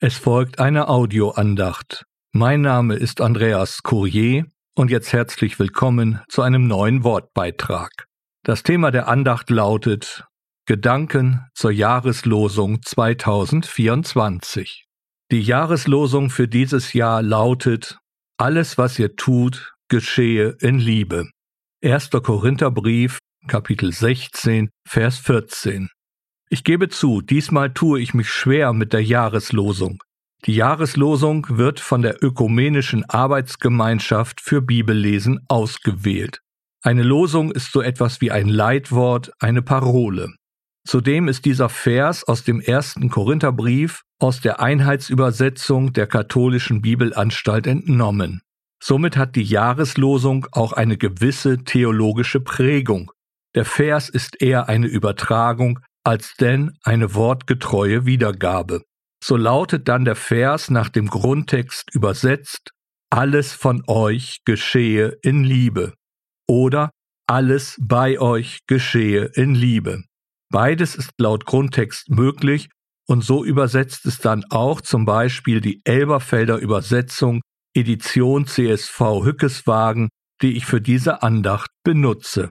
Es folgt eine Audioandacht. Mein Name ist Andreas Courier und jetzt herzlich willkommen zu einem neuen Wortbeitrag. Das Thema der Andacht lautet Gedanken zur Jahreslosung 2024. Die Jahreslosung für dieses Jahr lautet Alles, was ihr tut, geschehe in Liebe. 1. Korintherbrief, Kapitel 16, Vers 14. Ich gebe zu, diesmal tue ich mich schwer mit der Jahreslosung. Die Jahreslosung wird von der Ökumenischen Arbeitsgemeinschaft für Bibellesen ausgewählt. Eine Losung ist so etwas wie ein Leitwort, eine Parole. Zudem ist dieser Vers aus dem ersten Korintherbrief aus der Einheitsübersetzung der katholischen Bibelanstalt entnommen. Somit hat die Jahreslosung auch eine gewisse theologische Prägung. Der Vers ist eher eine Übertragung als denn eine wortgetreue Wiedergabe. So lautet dann der Vers nach dem Grundtext übersetzt, alles von euch geschehe in Liebe oder alles bei euch geschehe in Liebe. Beides ist laut Grundtext möglich und so übersetzt es dann auch zum Beispiel die Elberfelder Übersetzung Edition CSV Hückeswagen, die ich für diese Andacht benutze.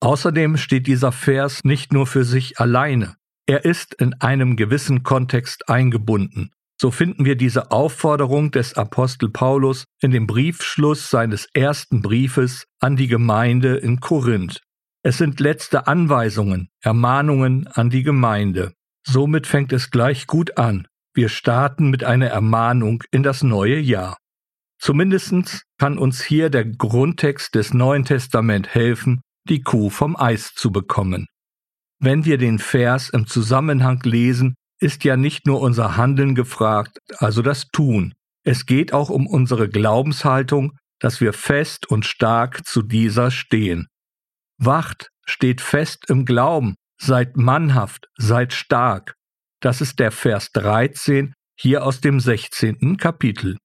Außerdem steht dieser Vers nicht nur für sich alleine, er ist in einem gewissen Kontext eingebunden. So finden wir diese Aufforderung des Apostel Paulus in dem Briefschluss seines ersten Briefes an die Gemeinde in Korinth. Es sind letzte Anweisungen, Ermahnungen an die Gemeinde. Somit fängt es gleich gut an. Wir starten mit einer Ermahnung in das neue Jahr. Zumindest kann uns hier der Grundtext des Neuen Testaments helfen, die Kuh vom Eis zu bekommen. Wenn wir den Vers im Zusammenhang lesen, ist ja nicht nur unser Handeln gefragt, also das Tun. Es geht auch um unsere Glaubenshaltung, dass wir fest und stark zu dieser stehen. Wacht, steht fest im Glauben, seid mannhaft, seid stark. Das ist der Vers 13 hier aus dem 16. Kapitel.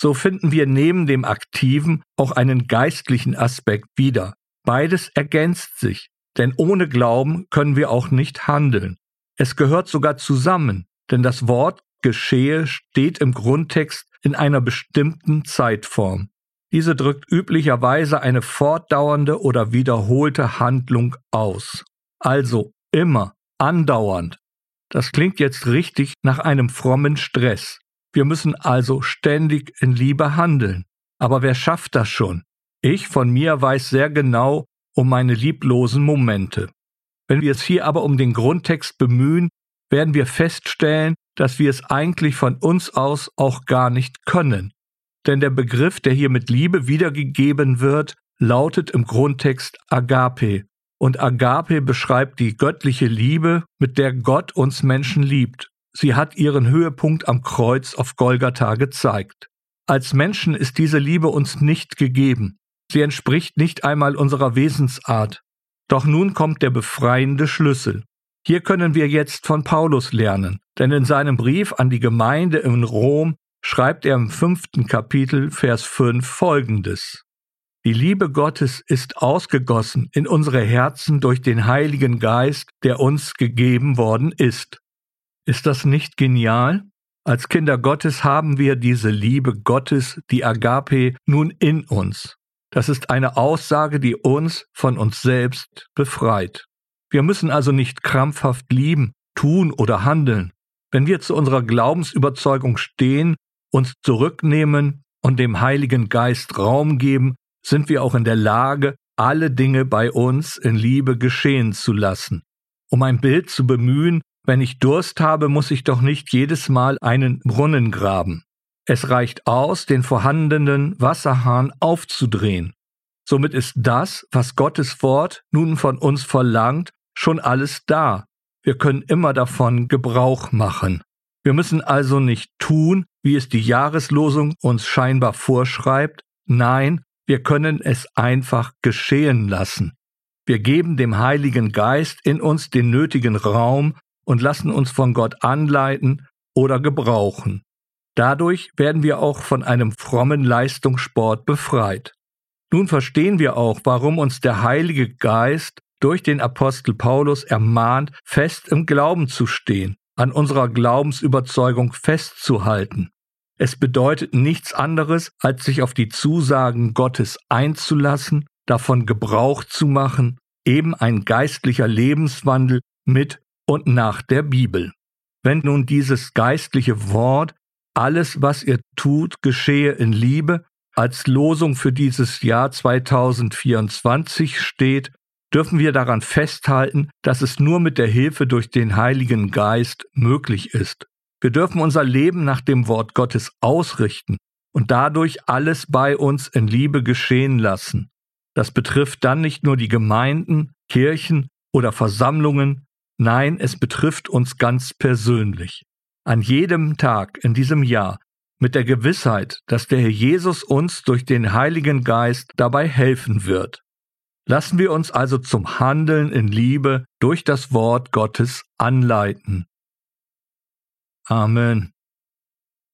So finden wir neben dem aktiven auch einen geistlichen Aspekt wieder. Beides ergänzt sich, denn ohne Glauben können wir auch nicht handeln. Es gehört sogar zusammen, denn das Wort geschehe steht im Grundtext in einer bestimmten Zeitform. Diese drückt üblicherweise eine fortdauernde oder wiederholte Handlung aus. Also immer, andauernd. Das klingt jetzt richtig nach einem frommen Stress. Wir müssen also ständig in Liebe handeln. Aber wer schafft das schon? Ich von mir weiß sehr genau um meine lieblosen Momente. Wenn wir es hier aber um den Grundtext bemühen, werden wir feststellen, dass wir es eigentlich von uns aus auch gar nicht können. Denn der Begriff, der hier mit Liebe wiedergegeben wird, lautet im Grundtext Agape. Und Agape beschreibt die göttliche Liebe, mit der Gott uns Menschen liebt. Sie hat ihren Höhepunkt am Kreuz auf Golgatha gezeigt. Als Menschen ist diese Liebe uns nicht gegeben. Sie entspricht nicht einmal unserer Wesensart. Doch nun kommt der befreiende Schlüssel. Hier können wir jetzt von Paulus lernen, denn in seinem Brief an die Gemeinde in Rom schreibt er im fünften Kapitel Vers 5 folgendes. Die Liebe Gottes ist ausgegossen in unsere Herzen durch den Heiligen Geist, der uns gegeben worden ist. Ist das nicht genial? Als Kinder Gottes haben wir diese Liebe Gottes, die Agape, nun in uns. Das ist eine Aussage, die uns von uns selbst befreit. Wir müssen also nicht krampfhaft lieben, tun oder handeln. Wenn wir zu unserer Glaubensüberzeugung stehen, uns zurücknehmen und dem Heiligen Geist Raum geben, sind wir auch in der Lage, alle Dinge bei uns in Liebe geschehen zu lassen. Um ein Bild zu bemühen, wenn ich Durst habe, muss ich doch nicht jedes Mal einen Brunnen graben. Es reicht aus, den vorhandenen Wasserhahn aufzudrehen. Somit ist das, was Gottes Wort nun von uns verlangt, schon alles da. Wir können immer davon Gebrauch machen. Wir müssen also nicht tun, wie es die Jahreslosung uns scheinbar vorschreibt. Nein, wir können es einfach geschehen lassen. Wir geben dem Heiligen Geist in uns den nötigen Raum und lassen uns von Gott anleiten oder gebrauchen. Dadurch werden wir auch von einem frommen Leistungssport befreit. Nun verstehen wir auch, warum uns der Heilige Geist durch den Apostel Paulus ermahnt, fest im Glauben zu stehen, an unserer Glaubensüberzeugung festzuhalten. Es bedeutet nichts anderes, als sich auf die Zusagen Gottes einzulassen, davon Gebrauch zu machen, eben ein geistlicher Lebenswandel mit und nach der Bibel. Wenn nun dieses geistliche Wort, alles, was ihr tut, geschehe in Liebe, als Losung für dieses Jahr 2024 steht, dürfen wir daran festhalten, dass es nur mit der Hilfe durch den Heiligen Geist möglich ist. Wir dürfen unser Leben nach dem Wort Gottes ausrichten und dadurch alles bei uns in Liebe geschehen lassen. Das betrifft dann nicht nur die Gemeinden, Kirchen oder Versammlungen, nein, es betrifft uns ganz persönlich. An jedem Tag in diesem Jahr mit der Gewissheit, dass der Herr Jesus uns durch den Heiligen Geist dabei helfen wird. Lassen wir uns also zum Handeln in Liebe durch das Wort Gottes anleiten. Amen.